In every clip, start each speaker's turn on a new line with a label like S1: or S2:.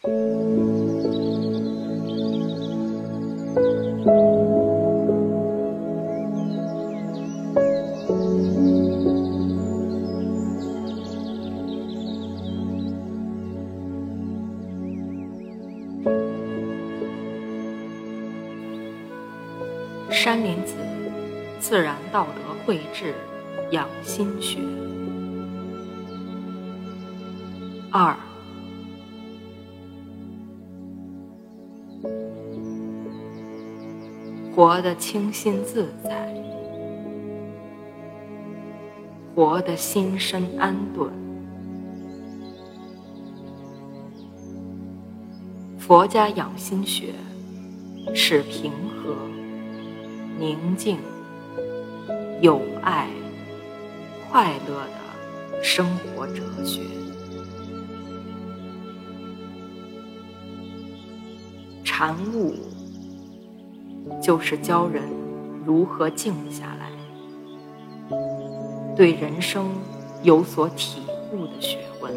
S1: 山林子自然道德绘制养心学。二，活得清新自在，活得心身安顿。佛家养心学是平和。宁静、有爱、快乐的生活哲学。禅悟就是教人如何静下来，对人生有所体悟的学问。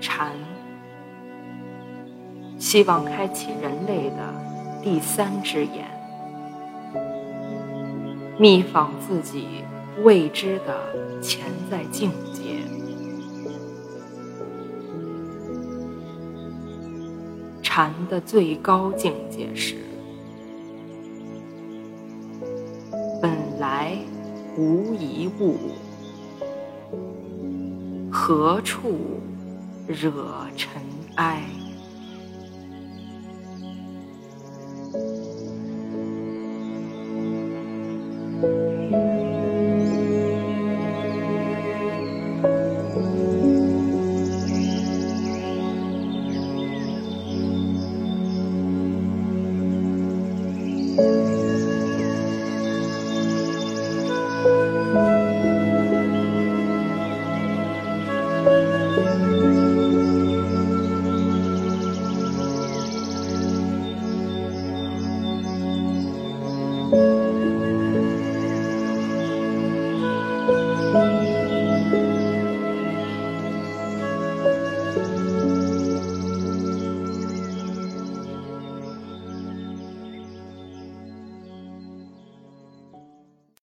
S1: 禅。希望开启人类的第三只眼，密访自己未知的潜在境界。禅的最高境界是：本来无一物，何处惹尘埃？